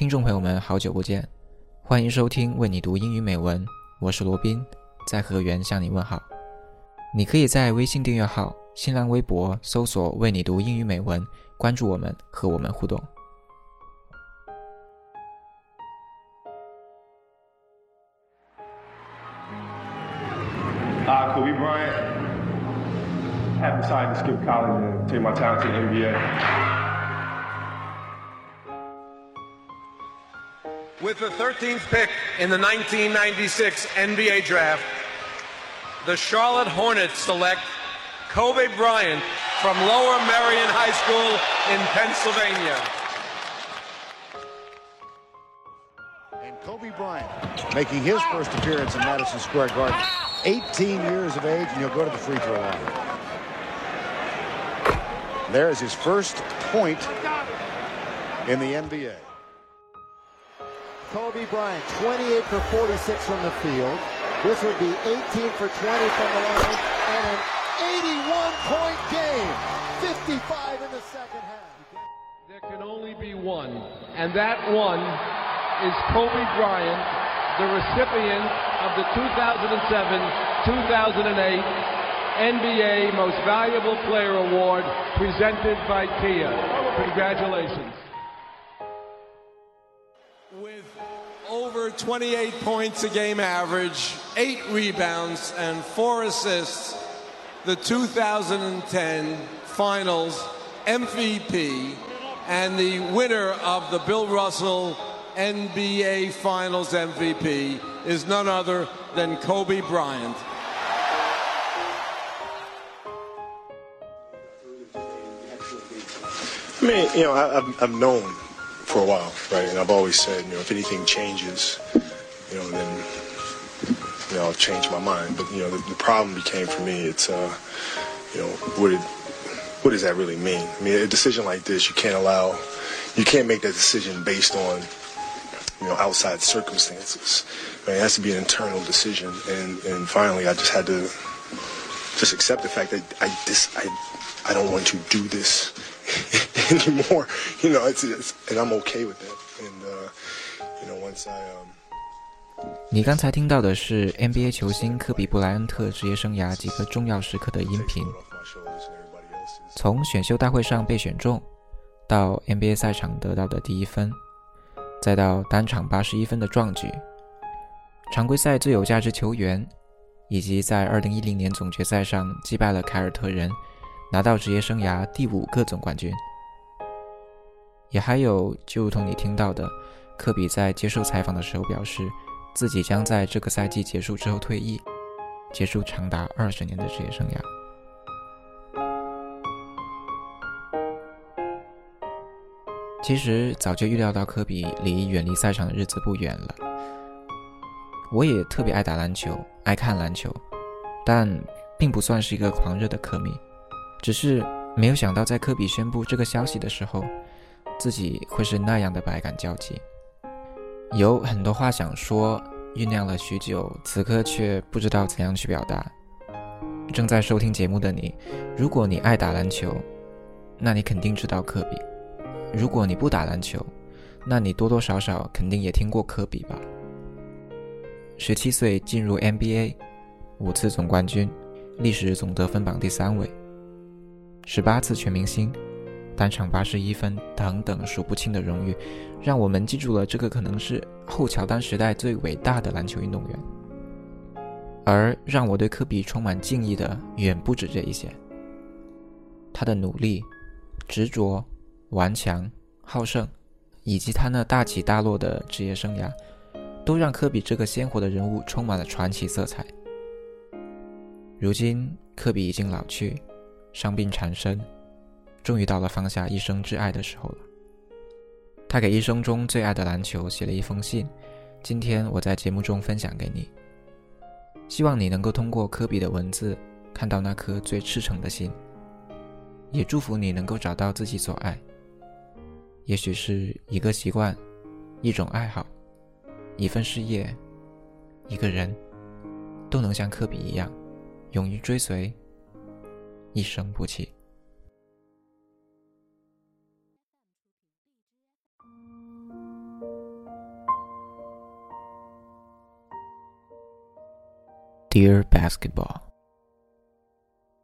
听众朋友们，好久不见，欢迎收听为你读英语美文，我是罗宾，在河源向你问好。你可以在微信订阅号、新浪微博搜索“为你读英语美文”，关注我们，和我们互动。Uh, Kobe Bryant had decided to skip college and take my talent to the NBA. With the 13th pick in the 1996 NBA Draft, the Charlotte Hornets select Kobe Bryant from Lower Merion High School in Pennsylvania. And Kobe Bryant making his first appearance in Madison Square Garden. 18 years of age, and he'll go to the free throw line. There's his first point in the NBA. Kobe Bryant, 28 for 46 from the field. This would be 18 for 20 from the line and an 81-point game. 55 in the second half. There can only be one, and that one is Kobe Bryant, the recipient of the 2007-2008 NBA Most Valuable Player Award presented by Kia. Congratulations. Over 28 points a game average, 8 rebounds, and 4 assists, the 2010 Finals MVP and the winner of the Bill Russell NBA Finals MVP is none other than Kobe Bryant. I mean, you know, I, I've known for a while, right? And I've always said, you know, if anything changes, you know, then, you know, I'll change my mind. But, you know, the, the problem became for me, it's, uh, you know, what did, what does that really mean? I mean, a decision like this, you can't allow, you can't make that decision based on, you know, outside circumstances. Right? It has to be an internal decision. And, and finally, I just had to just accept the fact that I, this, I, I don't want to do this anymore. You know, it's, it's and I'm okay with that. And uh, you know, once I um. 你刚才听到的是 NBA 球星科比布莱恩特职业生涯几个重要时刻的音频，从选秀大会上被选中，到 NBA 赛场得到的第一分，再到单场八十一分的壮举，常规赛最有价值球员，以及在二零一零年总决赛上击败了凯尔特人。拿到职业生涯第五个总冠军，也还有就如同你听到的，科比在接受采访的时候表示，自己将在这个赛季结束之后退役，结束长达二十年的职业生涯。其实早就预料到科比离远离赛场的日子不远了。我也特别爱打篮球，爱看篮球，但并不算是一个狂热的科迷。只是没有想到，在科比宣布这个消息的时候，自己会是那样的百感交集，有很多话想说，酝酿了许久，此刻却不知道怎样去表达。正在收听节目的你，如果你爱打篮球，那你肯定知道科比；如果你不打篮球，那你多多少少肯定也听过科比吧。十七岁进入 NBA，五次总冠军，历史总得分榜第三位。十八次全明星，单场八十一分等等数不清的荣誉，让我们记住了这个可能是后乔丹时代最伟大的篮球运动员。而让我对科比充满敬意的远不止这一些。他的努力、执着、顽强、好胜，以及他那大起大落的职业生涯，都让科比这个鲜活的人物充满了传奇色彩。如今，科比已经老去。伤病缠身，终于到了放下一生挚爱的时候了。他给一生中最爱的篮球写了一封信，今天我在节目中分享给你。希望你能够通过科比的文字，看到那颗最赤诚的心。也祝福你能够找到自己所爱。也许是一个习惯，一种爱好，一份事业，一个人，都能像科比一样，勇于追随。Dear basketball,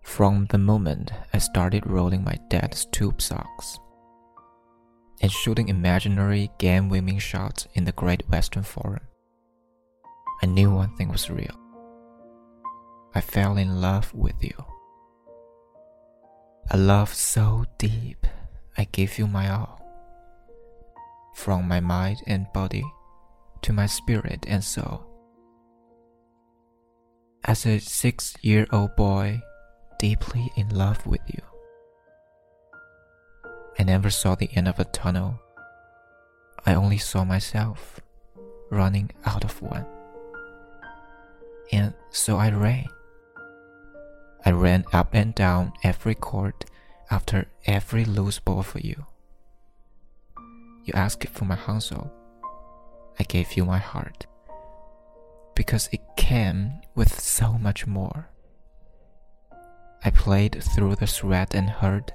from the moment I started rolling my dad's tube socks and shooting imaginary game winning shots in the Great Western Forum, I knew one thing was real. I fell in love with you. A love so deep, I gave you my all. From my mind and body to my spirit and soul. As a six year old boy, deeply in love with you. I never saw the end of a tunnel. I only saw myself running out of one. And so I ran. I ran up and down every court after every loose ball for you. You asked for my hansel. I gave you my heart because it came with so much more. I played through the sweat and hurt,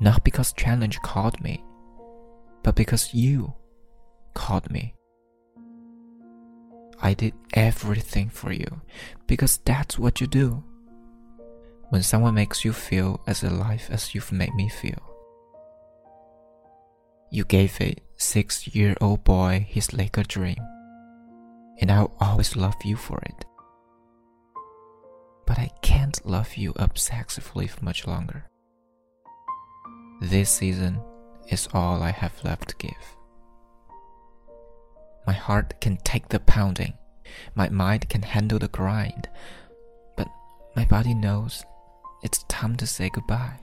not because challenge called me, but because you called me. I did everything for you because that's what you do. When someone makes you feel as alive as you've made me feel. You gave a six year old boy his Laker dream and I'll always love you for it. But I can't love you obsessively for much longer. This season is all I have left to give. My heart can take the pounding, my mind can handle the grind, but my body knows it's time to say goodbye.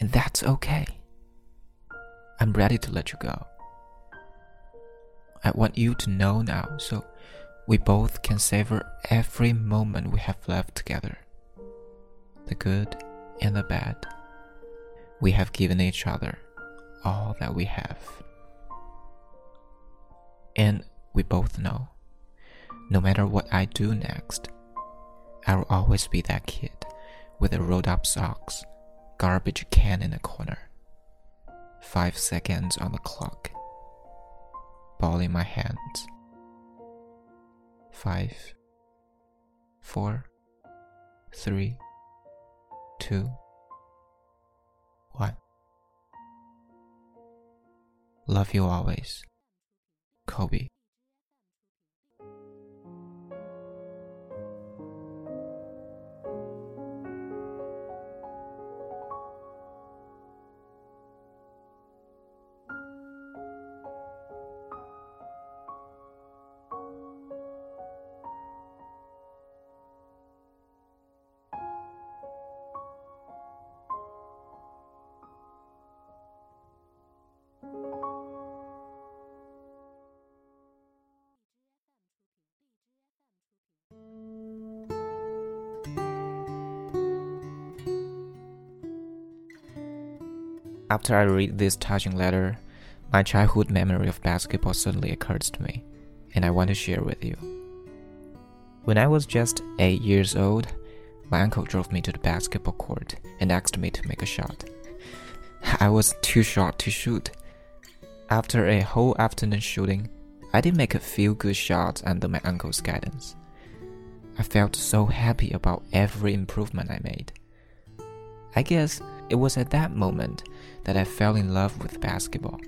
And that's okay. I'm ready to let you go. I want you to know now so we both can savor every moment we have left together. The good and the bad. We have given each other all that we have. And we both know, no matter what I do next, I will always be that kid with the rolled up socks, garbage can in the corner, five seconds on the clock ball in my hands. Five, four, three, two, one. Love you always, Kobe. After I read this touching letter, my childhood memory of basketball suddenly occurs to me, and I want to share with you. When I was just 8 years old, my uncle drove me to the basketball court and asked me to make a shot. I was too short to shoot. After a whole afternoon shooting, I did make a few good shots under my uncle's guidance. I felt so happy about every improvement I made. I guess it was at that moment that I fell in love with basketball,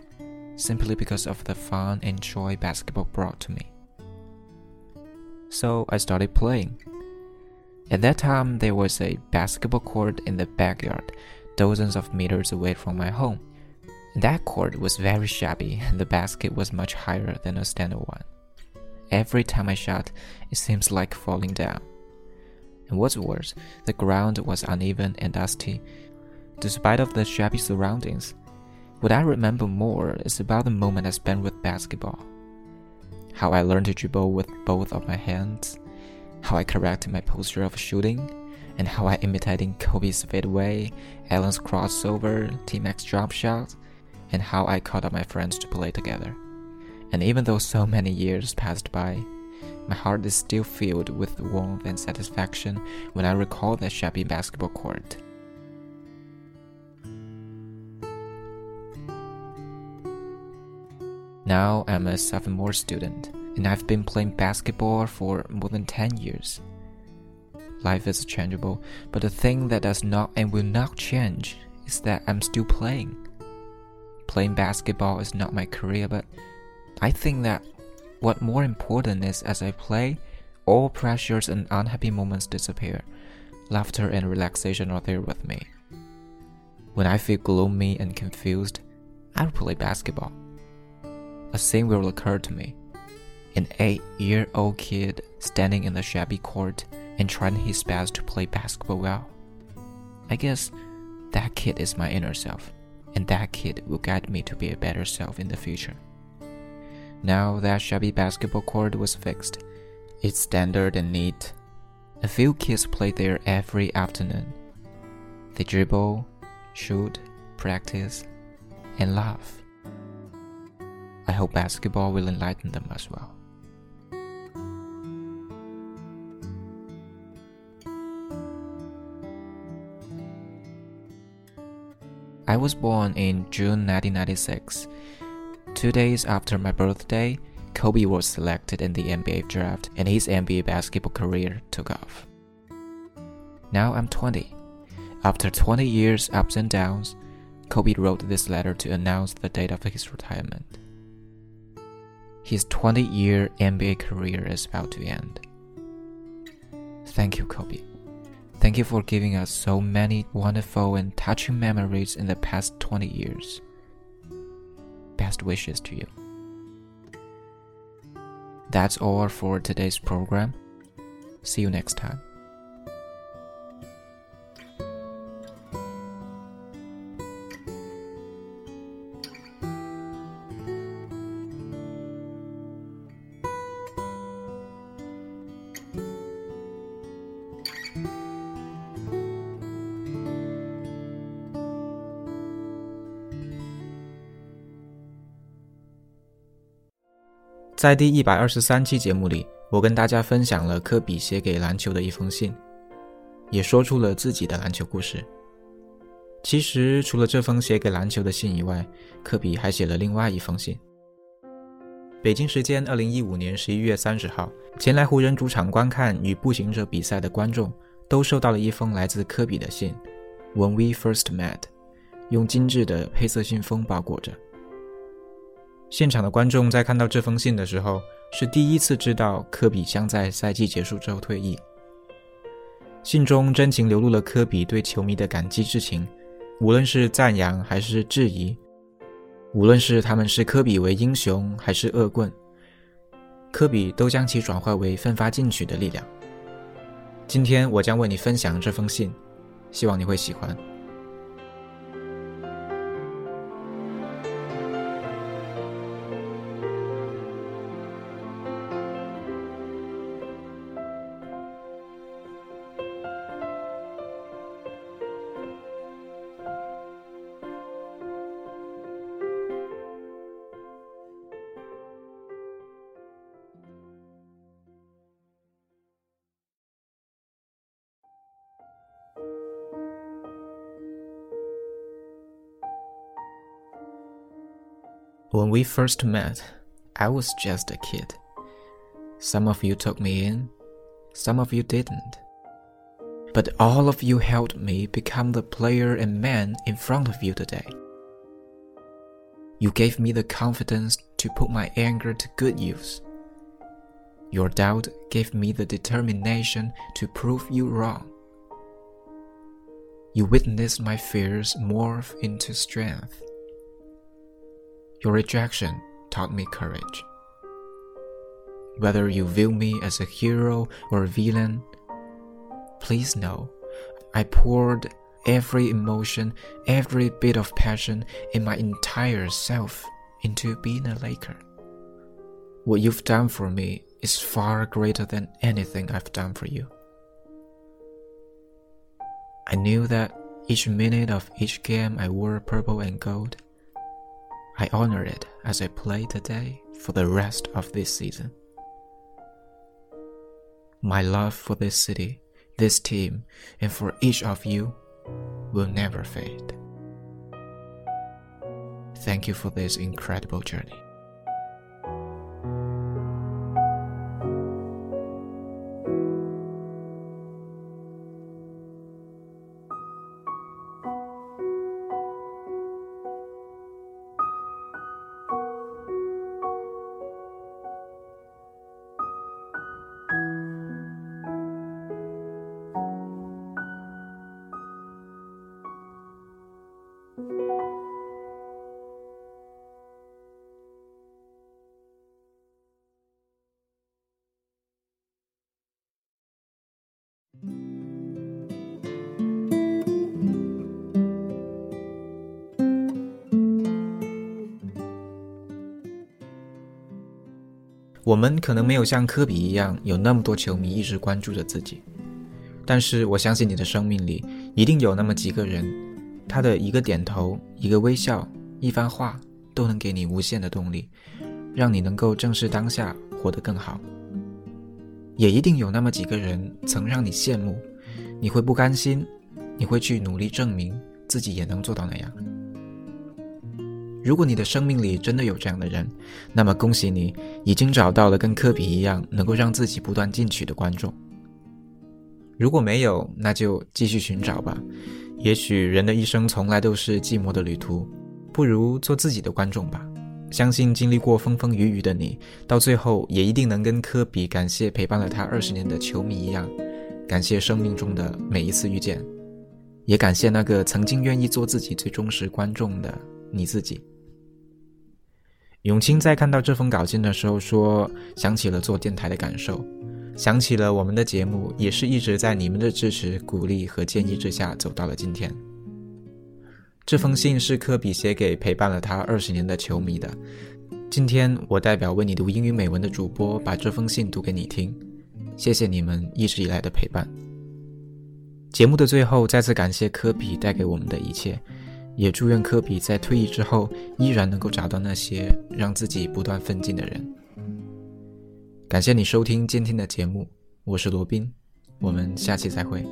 simply because of the fun and joy basketball brought to me. So I started playing. At that time, there was a basketball court in the backyard, dozens of meters away from my home. That court was very shabby, and the basket was much higher than a standard one. Every time I shot, it seems like falling down. And what's worse, the ground was uneven and dusty, despite of the shabby surroundings. What I remember more is about the moment I spent with basketball. How I learned to dribble with both of my hands, how I corrected my posture of shooting, and how I imitated Kobe's fadeaway, Allen's crossover, T-Mac's drop shot, and how I called up my friends to play together. And even though so many years passed by, my heart is still filled with warmth and satisfaction when I recall that shabby basketball court. Now I'm a sophomore student, and I've been playing basketball for more than 10 years. Life is changeable, but the thing that does not and will not change is that I'm still playing. Playing basketball is not my career, but I think that what more important is as I play, all pressures and unhappy moments disappear. Laughter and relaxation are there with me. When I feel gloomy and confused, I'll play basketball. A scene will occur to me. An eight year old kid standing in the shabby court and trying his best to play basketball well. I guess that kid is my inner self, and that kid will guide me to be a better self in the future. Now that shabby basketball court was fixed, it's standard and neat. A few kids play there every afternoon. They dribble, shoot, practice, and laugh. I hope basketball will enlighten them as well. I was born in June 1996. Two days after my birthday, Kobe was selected in the NBA draft and his NBA basketball career took off. Now I'm 20. After 20 years ups and downs, Kobe wrote this letter to announce the date of his retirement. His 20 year NBA career is about to end. Thank you, Kobe. Thank you for giving us so many wonderful and touching memories in the past 20 years. Best wishes to you. That's all for today's program. See you next time. 在第一百二十三期节目里，我跟大家分享了科比写给篮球的一封信，也说出了自己的篮球故事。其实，除了这封写给篮球的信以外，科比还写了另外一封信。北京时间二零一五年十一月三十号，前来湖人主场观看与步行者比赛的观众都收到了一封来自科比的信。When we first met，用精致的黑色信封包裹着。现场的观众在看到这封信的时候，是第一次知道科比将在赛季结束之后退役。信中真情流露了科比对球迷的感激之情，无论是赞扬还是质疑，无论是他们视科比为英雄还是恶棍，科比都将其转化为奋发进取的力量。今天我将为你分享这封信，希望你会喜欢。When we first met, I was just a kid. Some of you took me in, some of you didn't. But all of you helped me become the player and man in front of you today. You gave me the confidence to put my anger to good use. Your doubt gave me the determination to prove you wrong. You witnessed my fears morph into strength. Your rejection taught me courage. Whether you view me as a hero or a villain, please know I poured every emotion, every bit of passion in my entire self into being a Laker. What you've done for me is far greater than anything I've done for you. I knew that each minute of each game I wore purple and gold I honor it as I play today for the rest of this season. My love for this city, this team, and for each of you will never fade. Thank you for this incredible journey. 我们可能没有像科比一样有那么多球迷一直关注着自己，但是我相信你的生命里一定有那么几个人，他的一个点头、一个微笑、一番话都能给你无限的动力，让你能够正视当下，活得更好。也一定有那么几个人曾让你羡慕，你会不甘心，你会去努力证明自己也能做到那样。如果你的生命里真的有这样的人，那么恭喜你，已经找到了跟科比一样能够让自己不断进取的观众。如果没有，那就继续寻找吧。也许人的一生从来都是寂寞的旅途，不如做自己的观众吧。相信经历过风风雨雨的你，到最后也一定能跟科比感谢陪伴了他二十年的球迷一样，感谢生命中的每一次遇见，也感谢那个曾经愿意做自己最忠实观众的你自己。永清在看到这封稿件的时候说：“想起了做电台的感受，想起了我们的节目也是一直在你们的支持、鼓励和建议之下走到了今天。”这封信是科比写给陪伴了他二十年的球迷的。今天我代表为你读英语美文的主播把这封信读给你听，谢谢你们一直以来的陪伴。节目的最后，再次感谢科比带给我们的一切。也祝愿科比在退役之后依然能够找到那些让自己不断奋进的人。感谢你收听今天的节目，我是罗宾，我们下期再会。